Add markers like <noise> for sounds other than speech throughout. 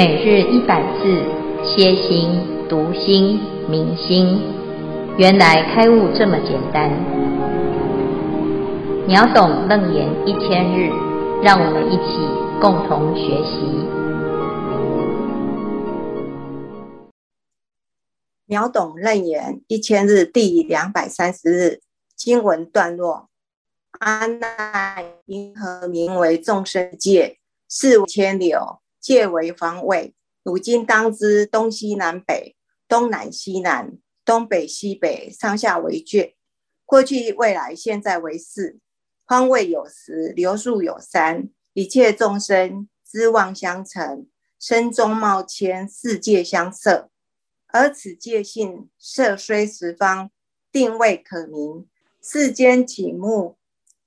每日一百字，歇心、读心、明心，原来开悟这么简单。秒懂楞严一千日，让我们一起共同学习。秒懂楞严一千日第两百三十日经文段落：阿难，因何名为众生界？事无千流。界为方位，汝今当知东西南北、东南西南、东北西北、上下为界。过去、未来、现在为四。方位有十，流数有三。一切众生之妄相成，身中貌迁，世界相摄。而此界性色虽十方，定位可名。世间起目，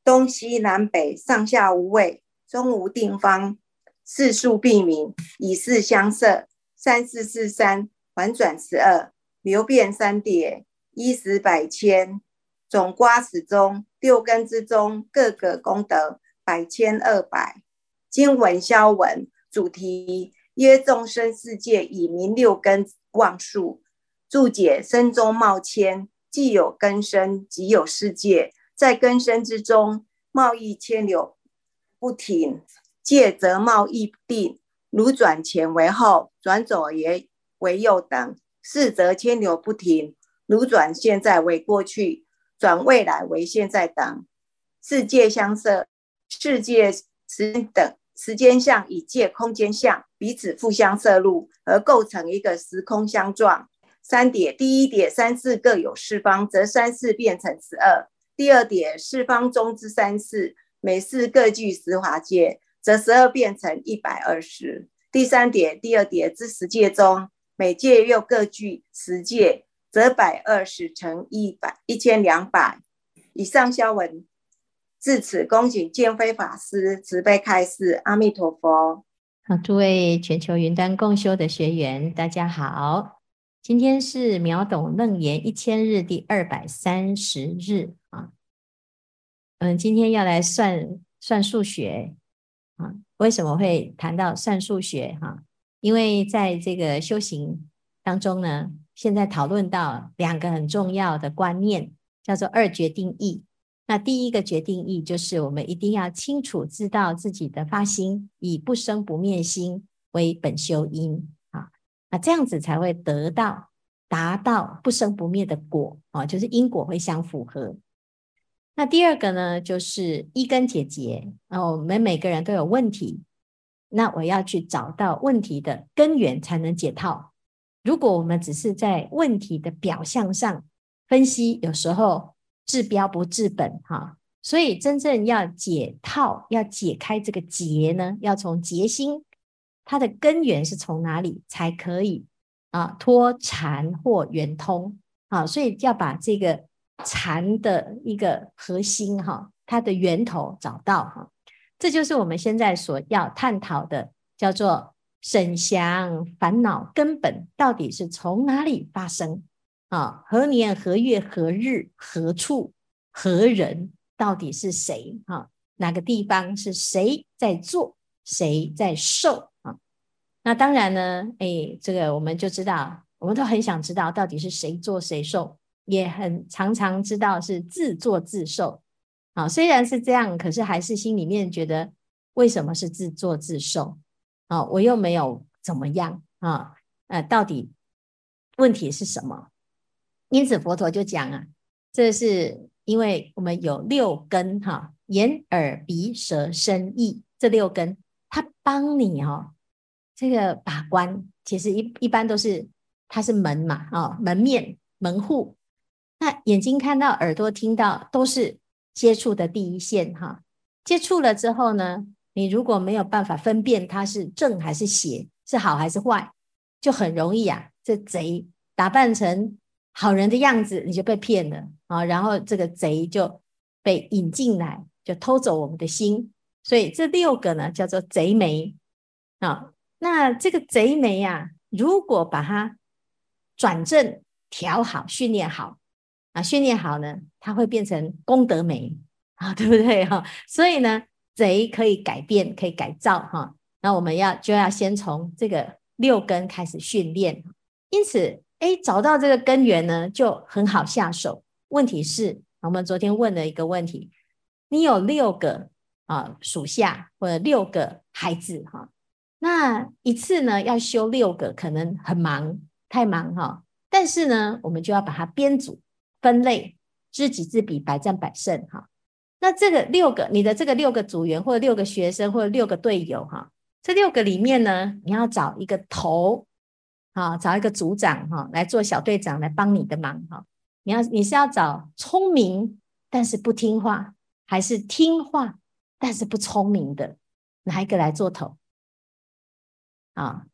东西南北、上下无位，中无定方。四数必名，以是相摄，三四四三，环转十二，流变三叠，一十百千，总瓜始终，六根之中，各个功德百千二百。经文消文主题：曰众生世界以名六根妄数。注解：身中冒千，既有根身，即有世界，在根身之中，贸易千流不停。界则贸易定，如转前为后，转左也为右等；事则迁流不停，如转现在为过去，转未来为现在等。世界相摄，世界时等时间相与界空间相彼此互相摄入，而构成一个时空相状。三点，第一点三四各有四方，则三四变成十二；第二点四方中之三四，每四各具十华界。则十二变成一百二十。第三点，第二叠之十界中，每界又各具十界，则百二十乘一百一千两百。以上消文至此，恭请见辉法师慈悲开示。阿弥陀佛。好，诸位全球云端共修的学员，大家好。今天是秒懂楞严一千日第二百三十日啊。嗯，今天要来算算数学。啊，为什么会谈到算数学？哈，因为在这个修行当中呢，现在讨论到两个很重要的观念，叫做二决定义。那第一个决定义就是我们一定要清楚知道自己的发心，以不生不灭心为本修因啊，那这样子才会得到达到不生不灭的果啊，就是因果会相符合。那第二个呢，就是一根解结。然后我们每个人都有问题，那我要去找到问题的根源，才能解套。如果我们只是在问题的表象上分析，有时候治标不治本，哈。所以真正要解套，要解开这个结呢，要从结心，它的根源是从哪里才可以啊脱缠或圆通啊？所以要把这个。禅的一个核心哈，它的源头找到哈，这就是我们现在所要探讨的，叫做审详烦恼根本到底是从哪里发生啊？何年何月何日何处何人？到底是谁哈？哪个地方是谁在做？谁在受啊？那当然呢，哎，这个我们就知道，我们都很想知道到底是谁做谁受。也很常常知道是自作自受，啊，虽然是这样，可是还是心里面觉得为什么是自作自受？啊，我又没有怎么样啊？呃，到底问题是什么？因此佛陀就讲啊，这是因为我们有六根哈，眼耳鼻舌身意这六根，它帮你哦，这个把关，其实一一般都是它是门嘛，啊，门面门户。那眼睛看到，耳朵听到，都是接触的第一线哈。接触了之后呢，你如果没有办法分辨它是正还是邪，是好还是坏，就很容易啊，这贼打扮成好人的样子，你就被骗了啊。然后这个贼就被引进来，就偷走我们的心。所以这六个呢，叫做贼眉啊。那这个贼眉啊，如果把它转正、调好、训练好。啊，训练好呢，它会变成功德眉啊，<laughs> 对不对哈？所以呢，贼可以改变，可以改造哈。那我们要就要先从这个六根开始训练。因此，哎，找到这个根源呢，就很好下手。问题是，我们昨天问了一个问题：你有六个啊属下或者六个孩子哈，那一次呢要修六个，可能很忙，太忙哈。但是呢，我们就要把它编组、分类，知己知彼，百战百胜哈。那这个六个，你的这个六个组员，或者六个学生，或者六个队友哈，这六个里面呢，你要找一个头，啊，找一个组长哈，来做小队长来帮你的忙哈。你要你是要找聪明但是不听话，还是听话但是不聪明的哪一个来做头？啊，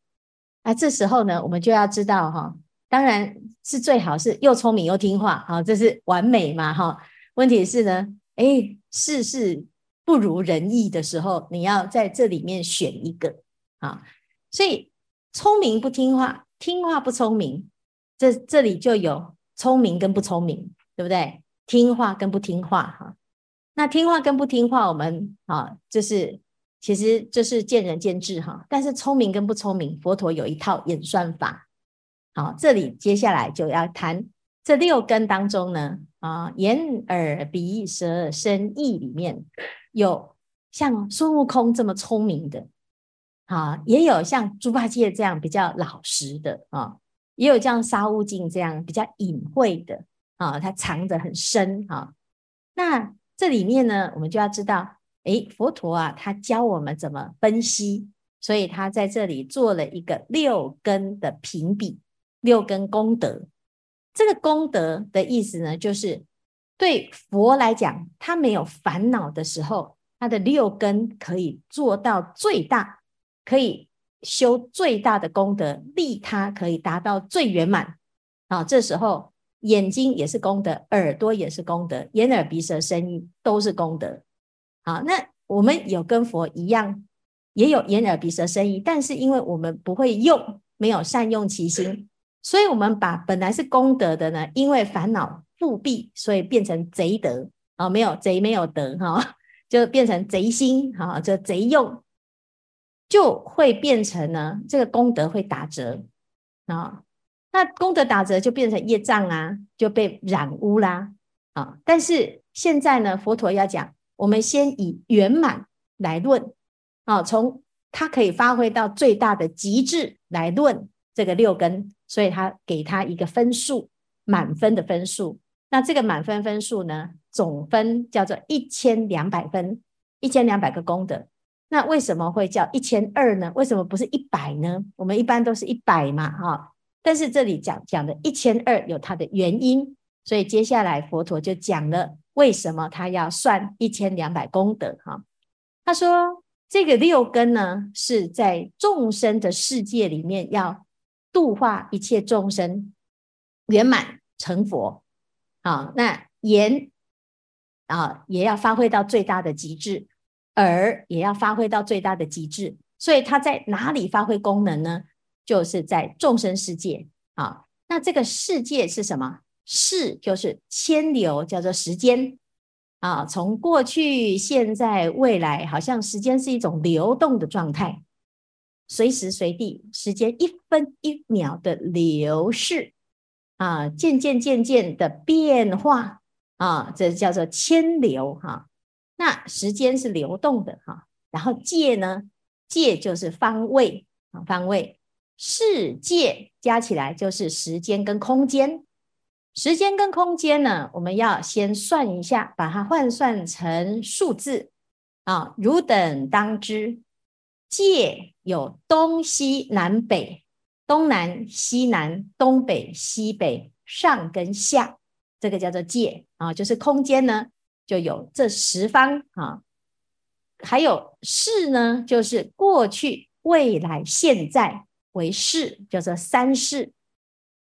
那这时候呢，我们就要知道哈，当然是最好是又聪明又听话，好，这是完美嘛哈。问题是呢？哎，事事不如人意的时候，你要在这里面选一个啊。所以聪明不听话，听话不聪明，这这里就有聪明跟不聪明，对不对？听话跟不听话哈。那听话跟不听话，我们啊，就是其实就是见仁见智哈。但是聪明跟不聪明，佛陀有一套演算法。好，这里接下来就要谈。这六根当中呢，啊，眼耳鼻舌身意里面有像孙悟空这么聪明的，啊，也有像猪八戒这样比较老实的，啊，也有像沙悟净这样比较隐晦的，啊，它藏得很深，啊。那这里面呢，我们就要知道，哎，佛陀啊，他教我们怎么分析，所以他在这里做了一个六根的评比，六根功德。这个功德的意思呢，就是对佛来讲，他没有烦恼的时候，他的六根可以做到最大，可以修最大的功德，利他可以达到最圆满。啊，这时候眼睛也是功德，耳朵也是功德，眼耳鼻舌身意都是功德。好，那我们有跟佛一样，也有眼耳鼻舌身意，但是因为我们不会用，没有善用其心。所以，我们把本来是功德的呢，因为烦恼覆蔽，所以变成贼德啊，没有贼没有德哈，<laughs> 就变成贼心哈，就贼用，就会变成呢，这个功德会打折啊。那功德打折就变成业障啊，就被染污啦啊。但是现在呢，佛陀要讲，我们先以圆满来论啊，从它可以发挥到最大的极致来论这个六根。所以他给他一个分数，满分的分数。那这个满分分数呢，总分叫做一千两百分，一千两百个功德。那为什么会叫一千二呢？为什么不是一百呢？我们一般都是一百嘛，哈。但是这里讲讲的一千二有它的原因，所以接下来佛陀就讲了为什么他要算一千两百功德，哈。他说这个六根呢，是在众生的世界里面要。度化一切众生，圆满成佛。啊，那眼啊也要发挥到最大的极致，耳也要发挥到最大的极致。所以它在哪里发挥功能呢？就是在众生世界啊。那这个世界是什么？世就是千流，叫做时间啊。从过去、现在、未来，好像时间是一种流动的状态。随时随地，时间一分一秒的流逝啊，渐渐渐渐的变化啊，这叫做千流哈。那时间是流动的哈，然后界呢，界就是方位啊，方位世界加起来就是时间跟空间。时间跟空间呢，我们要先算一下，把它换算成数字啊，汝等当知。界有东西南北，东南西南，东北西北，上跟下，这个叫做界啊，就是空间呢，就有这十方啊。还有世呢，就是过去、未来、现在为世，叫做三世。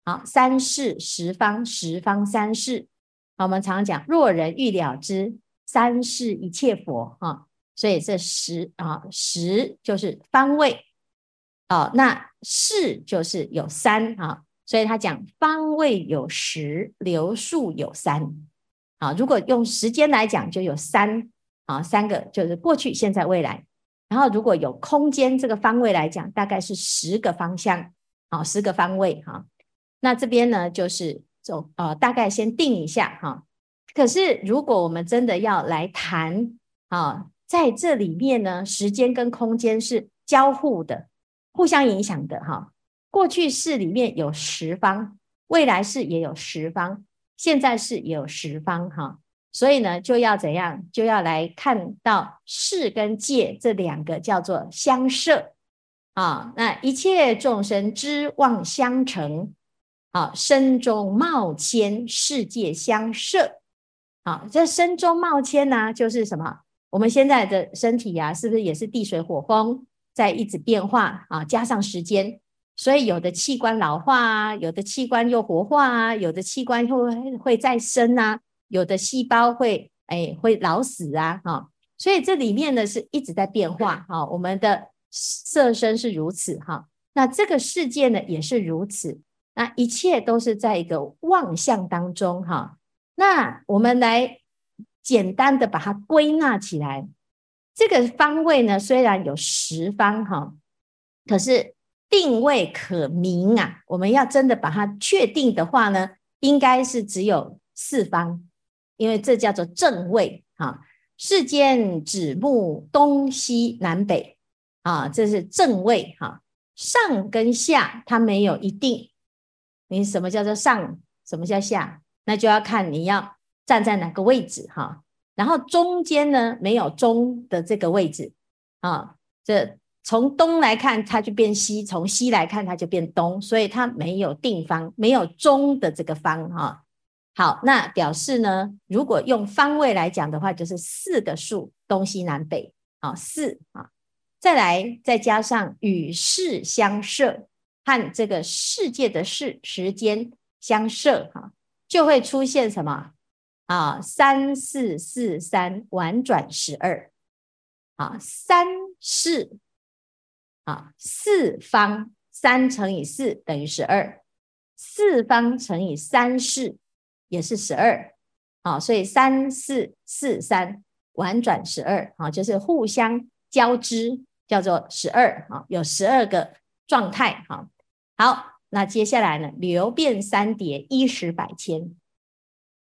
好，三世十方，十方三世。我们常常讲，若人欲了知三世一切佛啊。所以这十啊，十就是方位啊，那四就是有三啊，所以他讲方位有十，流数有三啊。如果用时间来讲，就有三啊，三个就是过去、现在、未来。然后如果有空间这个方位来讲，大概是十个方向，好，十个方位哈。那这边呢，就是走呃，大概先定一下哈。可是如果我们真的要来谈啊，在这里面呢，时间跟空间是交互的，互相影响的哈。过去世里面有十方，未来世也有十方，现在世也有十方哈。所以呢，就要怎样？就要来看到世跟界这两个叫做相摄啊。那一切众生知妄相成，啊，身中冒迁，世界相摄。啊，这身中冒迁呢，就是什么？我们现在的身体呀、是不是也是地水火风在一直变化啊？加上时间，所以有的器官老化啊，有的器官又活化啊，有的器官会会再生啊。有的细胞会哎会老死啊，哈，所以这里面呢是一直在变化，哈，我们的色身是如此，哈，那这个世界呢也是如此，那一切都是在一个妄象当中，哈，那我们来简单的把它归纳起来，这个方位呢虽然有十方，哈，可是定位可明啊，我们要真的把它确定的话呢，应该是只有四方。因为这叫做正位哈，世间指目东西南北啊，这是正位哈。上跟下它没有一定，你什么叫做上，什么叫下，那就要看你要站在哪个位置哈。然后中间呢，没有中的这个位置啊，这从东来看它就变西，从西来看它就变东，所以它没有定方，没有中的这个方哈。好，那表示呢，如果用方位来讲的话，就是四个数，东西南北，啊，四啊，再来再加上与世相摄，和这个世界的世时间相摄，哈，就会出现什么啊？三四四三婉转十二，啊，三四啊，四方三乘以四等于十二，四方乘以三四。也是十二，啊，所以三四四三婉转十二，啊，就是互相交织，叫做十二，啊，有十二个状态，好，好，那接下来呢，流变三叠，依时百千，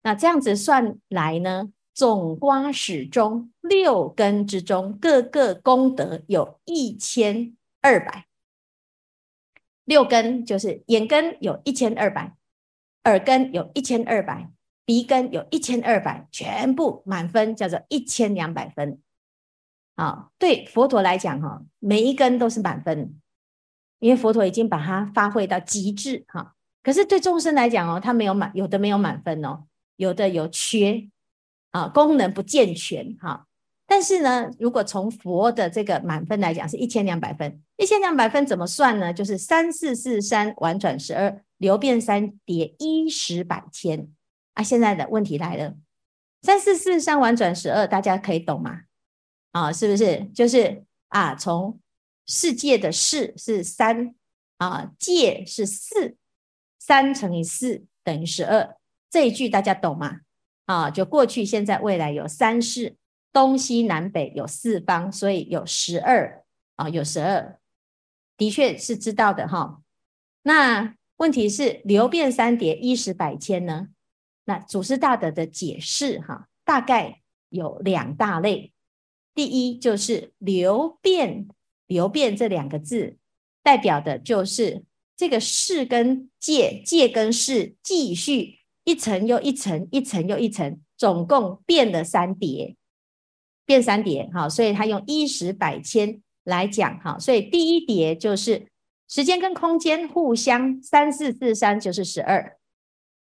那这样子算来呢，总瓜始终六根之中，各个功德有一千二百，六根就是眼根有一千二百。耳根有一千二百，鼻根有一千二百，全部满分叫做一千两百分。啊，对佛陀来讲，哈，每一根都是满分，因为佛陀已经把它发挥到极致，哈。可是对众生来讲哦，他没有满，有的没有满分哦，有的有缺，啊，功能不健全，哈。但是呢，如果从佛的这个满分来讲，是一千两百分，一千两百分怎么算呢？就是三四四三宛转十二。流变三叠，一十百千啊！现在的问题来了，三四四三宛转十二，大家可以懂吗？啊，是不是？就是啊，从世界的世是三啊，界是四，三乘以四等于十二，这一句大家懂吗？啊，就过去、现在、未来有三世，东西南北有四方，所以有十二啊，有十二，的确是知道的哈。那问题是流变三叠，一时百千呢？那祖师大德的解释哈，大概有两大类。第一就是流变，流变这两个字代表的就是这个世跟界，界跟世继续一层又一层，一层又一层，总共变了三叠，变三叠。好，所以他用一十百千来讲哈，所以第一叠就是。时间跟空间互相三四四三就是十二，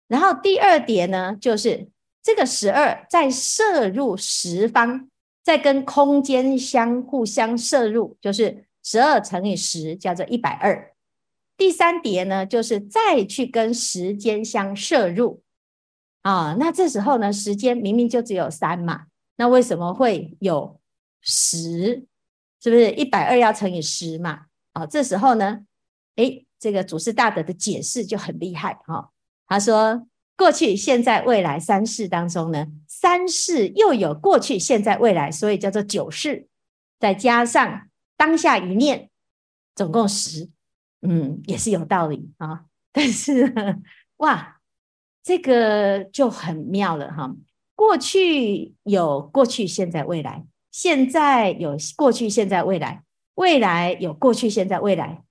然后第二叠呢，就是这个十二再摄入十方，再跟空间相互相摄入，就是十二乘以十叫做一百二。第三叠呢，就是再去跟时间相摄入啊，那这时候呢，时间明明就只有三嘛，那为什么会有十？是不是一百二要乘以十嘛？啊，这时候呢？诶，这个祖师大德的解释就很厉害哈、他说，过去、现在、未来三世当中呢，三世又有过去、现在、未来，所以叫做九世。再加上当下一念，总共十，嗯，也是有道理啊。但是哇，这个就很妙了哈。过去有过去、现在、未来，现在有过去、现在、未来，未来有过去、现在、未来，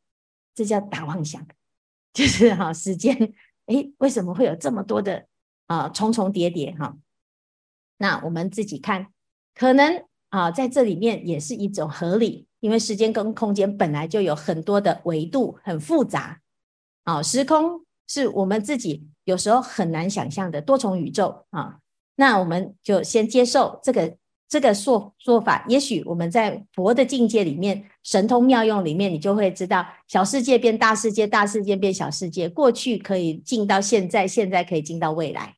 这叫大妄想，<laughs> 就是哈时间，诶，为什么会有这么多的啊重重叠叠哈？那我们自己看，可能啊在这里面也是一种合理，因为时间跟空间本来就有很多的维度，很复杂。啊，时空是我们自己有时候很难想象的多重宇宙啊。那我们就先接受这个这个说说法，也许我们在佛的境界里面，神通妙用里面，你就会知道小世界变大世界，大世界变小世界，过去可以进到现在，现在可以进到未来。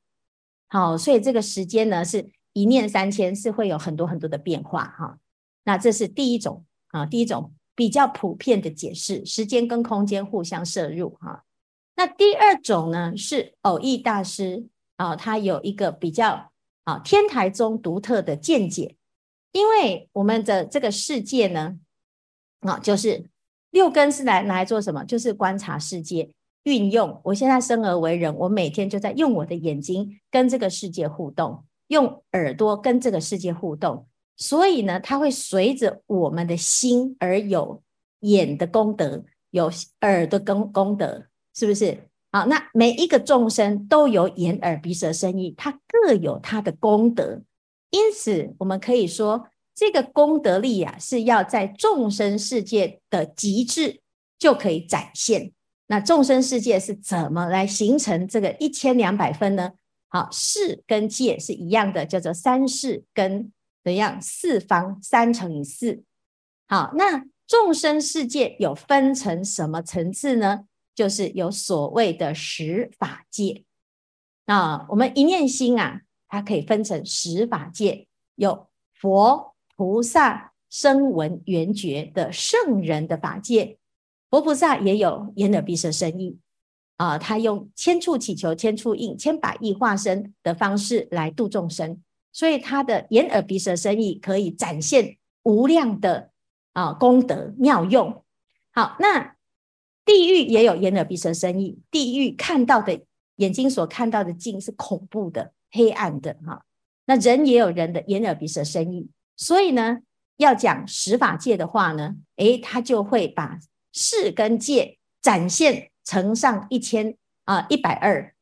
好，所以这个时间呢，是一念三千，是会有很多很多的变化哈。那这是第一种啊，第一种比较普遍的解释，时间跟空间互相摄入哈。那第二种呢，是蕅益大师啊，他有一个比较。啊，天台宗独特的见解，因为我们的这个世界呢，啊，就是六根是来拿来做什么？就是观察世界，运用。我现在生而为人，我每天就在用我的眼睛跟这个世界互动，用耳朵跟这个世界互动，所以呢，它会随着我们的心而有眼的功德，有耳的功功德，是不是？好，那每一个众生都有眼耳鼻舌身意，它各有它的功德，因此我们可以说，这个功德力啊，是要在众生世界的极致就可以展现。那众生世界是怎么来形成这个一千两百分呢？好，世跟界是一样的，叫做三世跟怎样四方三乘以四。好，那众生世界有分成什么层次呢？就是有所谓的十法界啊，我们一念心啊，它可以分成十法界，有佛、菩萨、声闻、缘觉的圣人的法界。佛菩萨也有眼耳鼻舌身意啊，他用千处祈求、千处应、千百亿化身的方式来度众生，所以他的眼耳鼻舌身意可以展现无量的啊功德妙用。好，那。地狱也有眼耳鼻舌身意，地狱看到的眼睛所看到的境是恐怖的、黑暗的哈。那人也有人的眼耳鼻舌身意，所以呢，要讲十法界的话呢，诶，他就会把世跟界展现乘上一千啊一百二，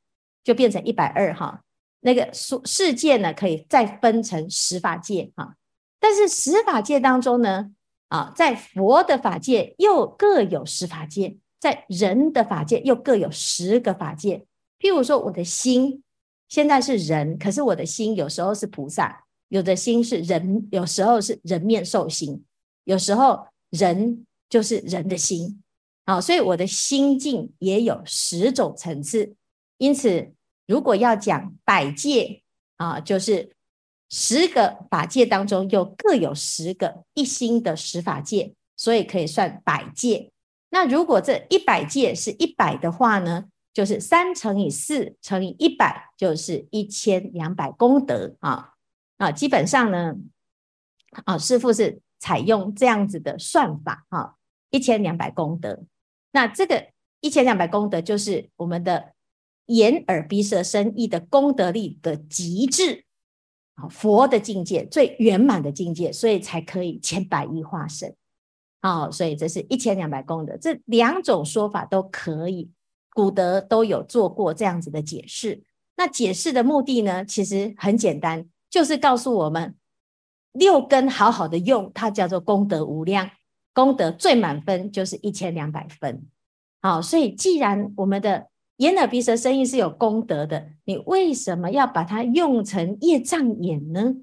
就变成一百二哈。那个世世界呢，可以再分成十法界哈。但是十法界当中呢，啊，在佛的法界又各有十法界。在人的法界又各有十个法界，譬如说，我的心现在是人，可是我的心有时候是菩萨，有的心是人，有时候是人面兽心，有时候人就是人的心，好，所以我的心境也有十种层次。因此，如果要讲百界啊，就是十个法界当中又各有十个一心的十法界，所以可以算百界。那如果这一百界是一百的话呢，就是三乘以四乘以一百，就是一千两百功德啊啊！基本上呢，啊，师父是采用这样子的算法哈，一千两百功德。那这个一千两百功德，就是我们的眼耳鼻舌身意的功德力的极致啊，佛的境界最圆满的境界，所以才可以千百亿化身。好，所以这是一千两百功德，这两种说法都可以，古德都有做过这样子的解释。那解释的目的呢，其实很简单，就是告诉我们六根好好的用，它叫做功德无量，功德最满分就是一千两百分。好，所以既然我们的眼耳鼻舌身意是有功德的，你为什么要把它用成业障眼呢？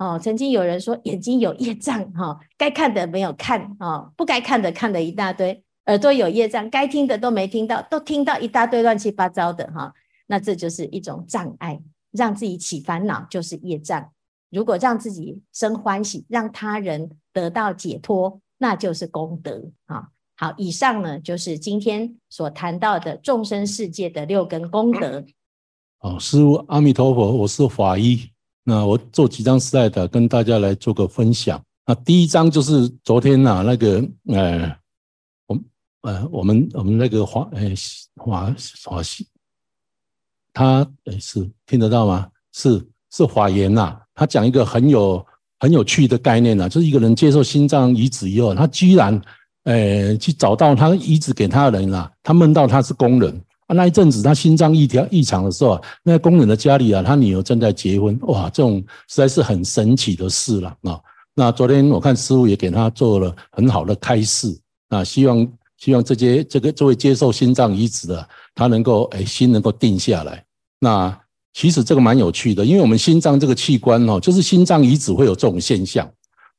哦，曾经有人说眼睛有业障，哈、哦，该看的没有看，哦，不该看的看了一大堆，耳朵有业障，该听的都没听到，都听到一大堆乱七八糟的，哈、那这就是一种障碍，让自己起烦恼就是业障。如果让自己生欢喜，让他人得到解脱，那就是功德啊、好，以上呢就是今天所谈到的众生世界的六根功德。好，师父阿弥陀佛，我是法医。那我做几张 slide 跟大家来做个分享。那第一张就是昨天、啊，那个呃，我呃，我们我们那个华呃华华西，他呃是听得到吗？是是华严呐，他讲一个很有很有趣的概念呐、就是一个人接受心脏移植以后，他居然呃去找到他移植给他的人啊，他梦到他是工人。那一阵子，他心脏异调异常的时候，那工人的家里啊，他女儿正在结婚，哇，这种实在是很神奇的事了啊。那昨天我看师傅也给他做了很好的开示啊，希望希望这些这个这位接受心脏移植的，他能够哎心能够定下来。那其实这个蛮有趣的，因为我们心脏这个器官哦，就是心脏移植会有这种现象。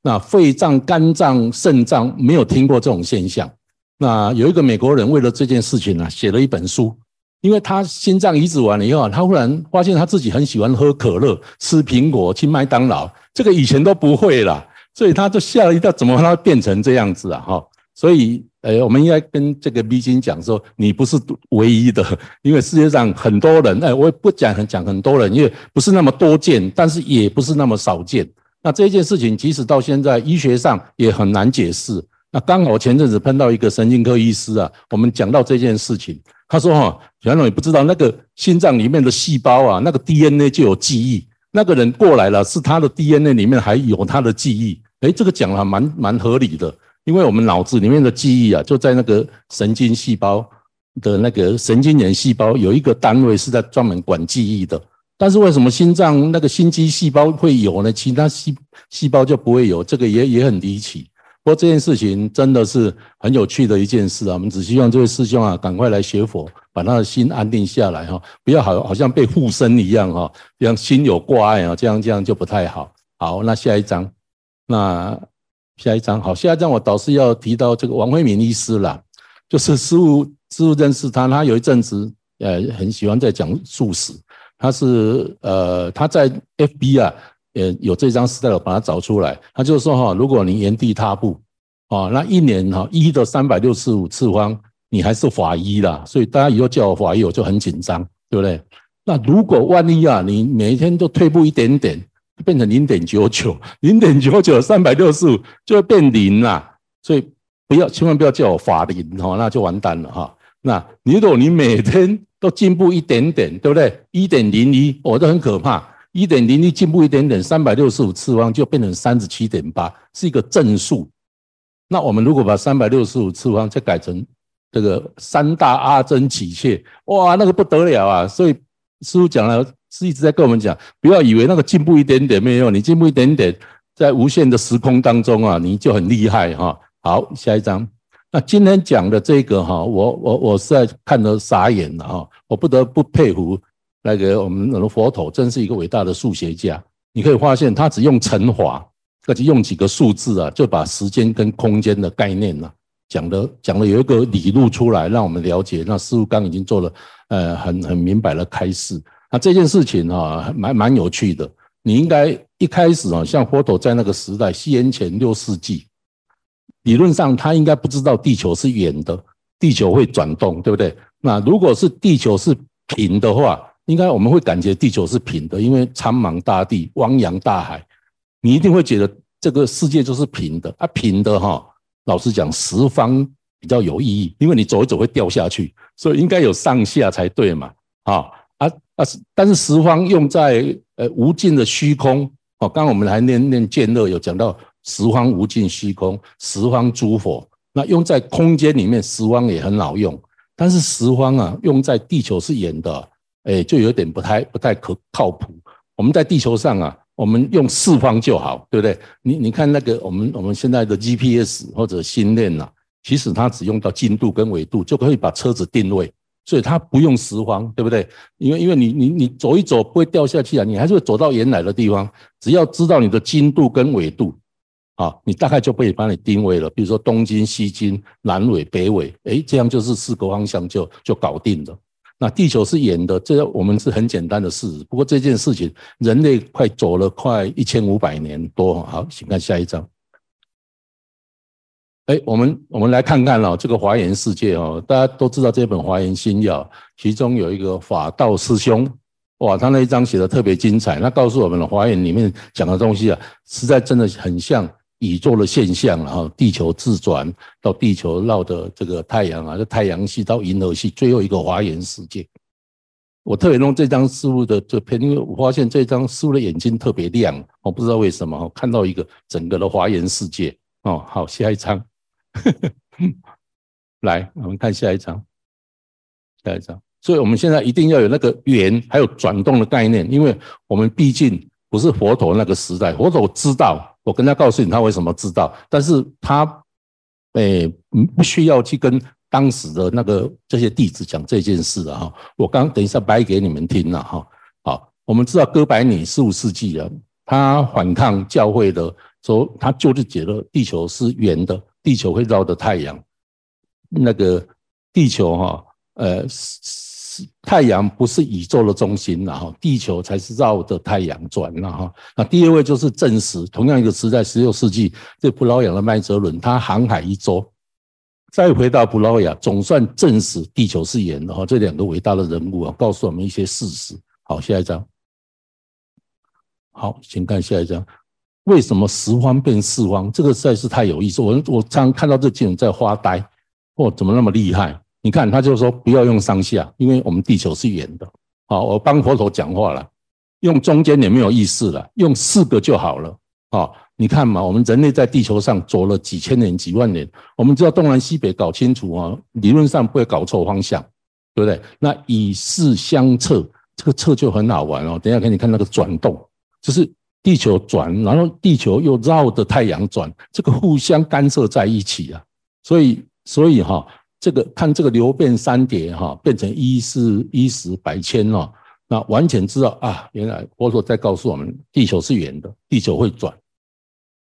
那肺脏、肝脏、肾脏没有听过这种现象。那有一个美国人为了这件事情呢，写了一本书。因为他心脏移植完了以后，他忽然发现他自己很喜欢喝可乐、吃苹果、去麦当劳，这个以前都不会啦，所以他就吓了一跳，怎么会变成这样子啊？哈，所以，呃，我们应该跟这个 B 君讲说，你不是唯一的，<laughs> 因为世界上很多人，哎，我也不讲很讲很多人，因为不是那么多见，但是也不是那么少见。那这件事情，即使到现在医学上也很难解释。那刚好前阵子碰到一个神经科医师啊，我们讲到这件事情，他说哈，原来你不知道那个心脏里面的细胞啊，那个 DNA 就有记忆，那个人过来了，是他的 DNA 里面还有他的记忆，诶，这个讲了蛮蛮合理的，因为我们脑子里面的记忆啊，就在那个神经细胞的那个神经元细胞有一个单位是在专门管记忆的，但是为什么心脏那个心肌细胞会有呢？其他细细胞就不会有，这个也也很离奇。不过这件事情真的是很有趣的一件事啊！我们只希望这位师兄啊，赶快来学佛，把他的心安定下来哈，不要好好像被附身一样哈，这样心有挂碍啊，这样这样就不太好。好，那下一章，那下一章好，下一章我倒是要提到这个王慧敏医师啦，就是师父师父认识他，他有一阵子呃很喜欢在讲素食，他是呃他在 FB 啊。呃，有这张 style 把它找出来。他就说哈，如果你原地踏步，啊，那一年哈一的三百六十五次方，你还是法医啦。所以大家以后叫我法医，我就很紧张，对不对？那如果万一啊，你每一天都退步一点点，变成零点九九，零点九九三百六十五就会变零啦。所以不要，千万不要叫我法零哈，那就完蛋了哈。那你如果你每天都进步一点点，对不对？一点零一，我都很可怕。一点零一进步一点点，三百六十五次方就变成三十七点八，是一个正数。那我们如果把三百六十五次方再改成这个三大阿僧只切，哇，那个不得了啊！所以师父讲了，是一直在跟我们讲，不要以为那个进步一点点没有用，你进步一点点，在无限的时空当中啊，你就很厉害哈。好，下一章。那今天讲的这个哈，我我我实在看得傻眼了哈，我不得不佩服。那个我们的佛陀真是一个伟大的数学家。你可以发现，他只用乘法，而且用几个数字啊，就把时间跟空间的概念呢讲的讲了有一个理路出来，让我们了解。那师傅刚已经做了呃很很明白的开示。那这件事情啊，蛮蛮有趣的。你应该一开始啊，像佛陀在那个时代，西元前六世纪，理论上他应该不知道地球是圆的，地球会转动，对不对？那如果是地球是平的话，应该我们会感觉地球是平的，因为苍茫大地、汪洋大海，你一定会觉得这个世界就是平的啊。平的哈，老实讲，十方比较有意义，因为你走一走会掉下去，所以应该有上下才对嘛。啊啊啊！但是十方用在呃无尽的虚空哦，刚刚我们还念念见乐有讲到十方无尽虚空，十方诸佛，那用在空间里面，十方也很好用，但是十方啊，用在地球是圆的。哎，就有点不太不太可靠谱。我们在地球上啊，我们用四方就好，对不对？你你看那个我们我们现在的 GPS 或者星链呐，其实它只用到经度跟纬度就可以把车子定位，所以它不用十方，对不对？因为因为你你你走一走不会掉下去啊，你还是会走到原来的地方。只要知道你的经度跟纬度，啊，你大概就可以帮你定位了。比如说东经、西经、南纬、北纬，哎，这样就是四个方向就就搞定了。那地球是圆的，这我们是很简单的事。不过这件事情，人类快走了快一千五百年多。好，请看下一张。哎，我们我们来看看了这个华严世界哦，大家都知道这本《华严心要》，其中有一个法道师兄，哇，他那一章写的特别精彩。他告诉我们了华严里面讲的东西啊，实在真的很像宇宙的现象然后，地球自转到地球绕的这个太阳啊，这太阳系到银河系，最后一个华严世界。我特别弄这张师父的这篇，因为我发现这张师父的眼睛特别亮，我不知道为什么，看到一个整个的华严世界哦。好，下一张，<laughs> 来，我们看下一张，下一张。所以我们现在一定要有那个圆，还有转动的概念，因为我们毕竟不是佛陀那个时代，佛陀知道，我跟他告诉你他为什么知道，但是他，诶，不需要去跟。当时的那个这些弟子讲这件事啊，我刚等一下掰给你们听了哈。好，我们知道哥白尼十五世纪啊，他反抗教会的说，他就是觉得地球是圆的，地球会绕着太阳。那个地球哈，呃，太阳不是宇宙的中心，然后地球才是绕着太阳转，然后那第二位就是证实，同样一个时代，十六世纪，这葡萄牙的麦哲伦，他航海一周。再回到布劳亚，总算证实地球是圆的哈。这两个伟大的人物啊，告诉我们一些事实。好，下一张。好，请看下一张。为什么十方变四方？这个实在是太有意思。我我常常看到这几人在发呆。哦，怎么那么厉害？你看，他就说不要用上下，因为我们地球是圆的。好，我帮佛陀讲话了，用中间也没有意思了，用四个就好了。好。你看嘛，我们人类在地球上走了几千年、几万年，我们知道东南西北搞清楚啊，理论上不会搞错方向，对不对？那以四相测，这个测就很好玩哦。等下给你看那个转动，就是地球转，然后地球又绕着太阳转，这个互相干涉在一起啊。所以，所以哈，这个看这个流变三叠哈，变成一四一十百千哦，那完全知道啊，原来佛陀在告诉我们，地球是圆的，地球会转。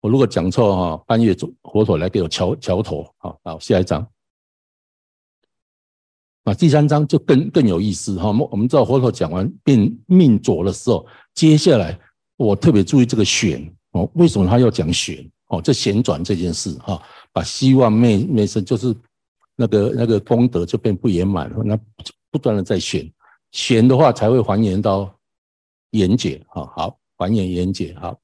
我如果讲错哈，半夜佛陀来给我敲敲头。好，好，下一张。那第三章就更更有意思哈。我们我们知道佛陀讲完变命浊的时候，接下来我特别注意这个旋哦，为什么他要讲旋哦？这旋转这件事哈，把希望灭灭生，就是那个那个功德就变不圆满了，那不断的在旋旋的话才会还原到圆解哈。好，还原圆解好。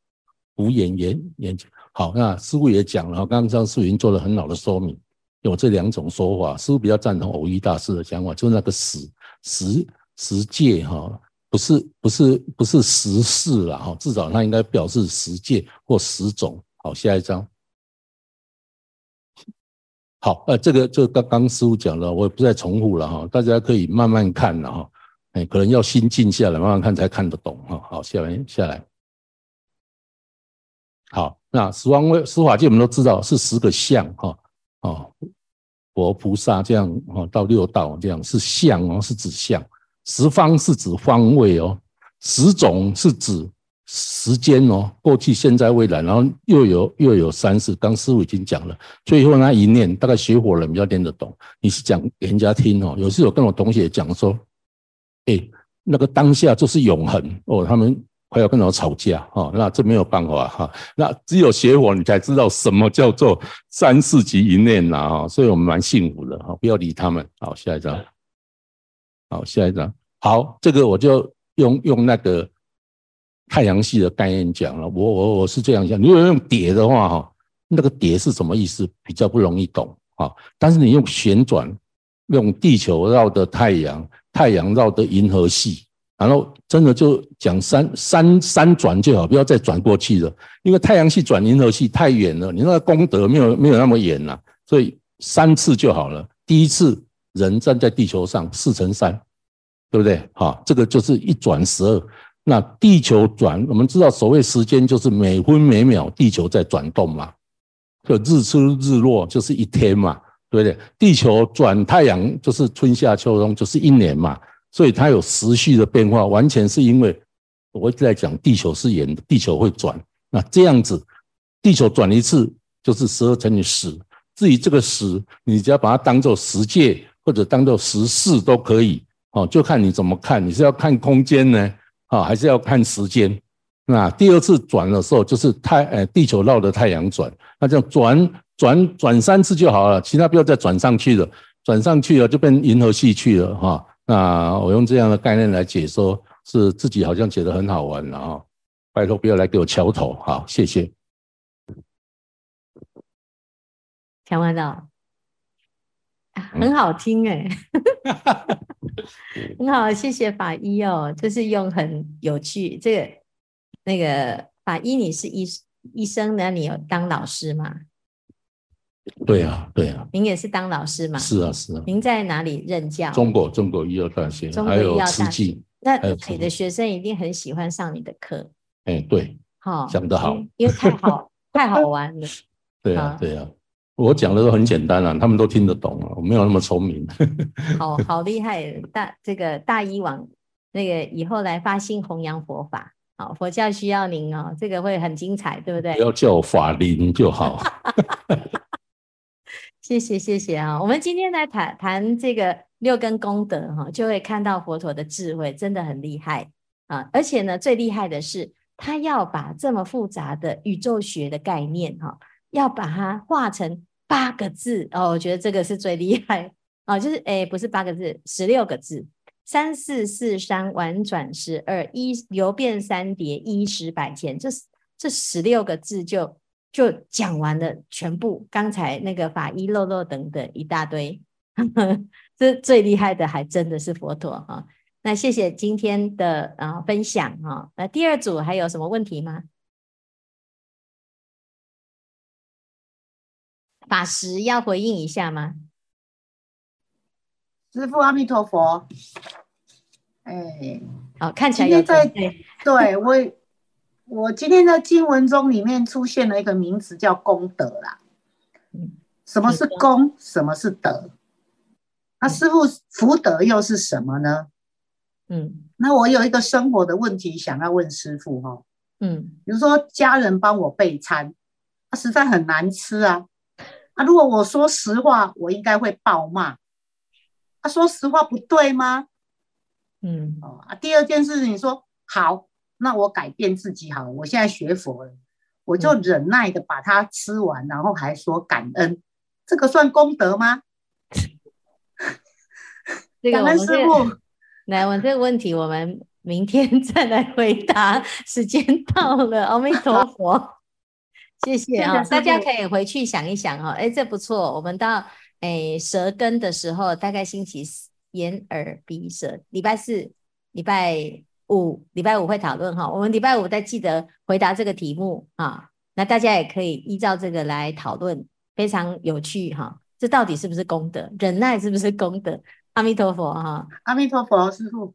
无眼言言好，那师父也讲了，刚刚张师傅已经做了很好的说明，有这两种说法。师父比较赞同蕅益大师的讲法，就是那个十十十界哈，不是不是不是十事了哈，至少它应该表示十界或十种。好，下一张。好，呃，这个就刚刚师傅讲了，我也不再重复了哈，大家可以慢慢看了哈，哎，可能要心静下来，慢慢看才看得懂哈。好，下来下来。好，那十方位十法界我们都知道是十个相哈，哦，佛菩萨这样哦，到六道这样是相哦，是指相，十方是指方位哦，十种是指时间哦，过去、现在、未来，然后又有又有三世，刚师傅已经讲了，最后那一念大概学佛人比较念得懂，你是讲给人家听哦，有时候跟我同学讲说，哎，那个当下就是永恒。哦，他们。快要跟我吵架。哈，那这没有办法哈，那只有学佛你才知道什么叫做三世即一念呐哈，所以我们蛮幸福的。哈，不要理他们。好，下一张，好，下一张，好，这个我就用用那个太阳系的概念讲了，我我我是这样讲，如果用叠的话哈，那个叠是什么意思？比较不容易懂啊，但是你用旋转，用地球绕的太阳，太阳绕的银河系。然后真的就讲三三三转就好，不要再转过去了，因为太阳系转银河系太远了，你那个功德没有没有那么远呐，所以三次就好了。第一次人站在地球上四乘三，对不对？好，这个就是一转十二。那地球转，我们知道所谓时间就是每分每秒地球在转动嘛，就日出日落就是一天嘛，对不对？地球转太阳就是春夏秋冬就是一年嘛。所以它有时序的变化，完全是因为我一直在讲地球是圆的，地球会转。那这样子，地球转一次就是十二乘以十。至于这个十，你只要把它当做十界或者当做十世都可以，哦，就看你怎么看。你是要看空间呢，啊，还是要看时间？那第二次转的时候，就是太呃地球绕着太阳转，那这样转转转三次就好了，其他不要再转上去了，转上去了就变银河系去了，哈。那我用这样的概念来解说，是自己好像觉得很好玩了啊！拜托不要来给我敲头，好，谢谢。想不到，很好听哎，<laughs> 很好，谢谢法医哦，就是用很有趣这个那个法医，你是医医生，那你有当老师吗？对啊，对啊，您也是当老师吗？是啊，是啊。您在哪里任教？中国中国医药大学，中国医药大学。那你的学生一定很喜欢上你的课。哎，对，好，讲得好，因为太好，太好玩了。<laughs> 对啊，对啊，我讲的都很简单啊，他们都听得懂啊，我没有那么聪明。<laughs> 好好厉害，大这个大医王，那个以后来发心弘扬佛法，好，佛教需要您哦，这个会很精彩，对不对？不要叫我法林就好。<laughs> 谢谢谢谢啊！我们今天来谈谈这个六根功德哈，就会看到佛陀的智慧真的很厉害啊！而且呢，最厉害的是他要把这么复杂的宇宙学的概念哈，要把它化成八个字哦，我觉得这个是最厉害哦！就是诶，不是八个字，十六个字：三四四三婉转十二，一流变三叠，一实百千。这这十六个字就。就讲完了全部，刚才那个法医漏漏等等一大堆，呵呵，这最厉害的还真的是佛陀哈。那谢谢今天的啊分享哈。那第二组还有什么问题吗？法师要回应一下吗？师父阿弥陀佛。哎，哦，看起来有在对我。我今天的经文中里面出现了一个名词叫功德啦。什么是功？什么是德？那师父福德又是什么呢？嗯，那我有一个生活的问题想要问师父哈。嗯，比如说家人帮我备餐，他实在很难吃啊。啊，如果我说实话，我应该会暴骂。他说实话不对吗？嗯，哦啊，第二件事情说好。那我改变自己好了，我现在学佛了，我就忍耐的把它吃完，嗯、然后还说感恩，这个算功德吗？<laughs> 这个 <laughs> 我们师父来我这个问题，我们明天 <laughs> 再来回答。时间到了，阿弥陀佛，谢谢啊、哦！大家可以回去想一想哈、哦，哎，这不错。我们到哎舌根的时候，大概星期四眼耳鼻舌，礼拜四、礼拜。五礼拜五会讨论哈，我们礼拜五再记得回答这个题目啊，那大家也可以依照这个来讨论，非常有趣哈。这到底是不是功德？忍耐是不是功德？阿弥陀佛哈，阿弥陀佛，师父。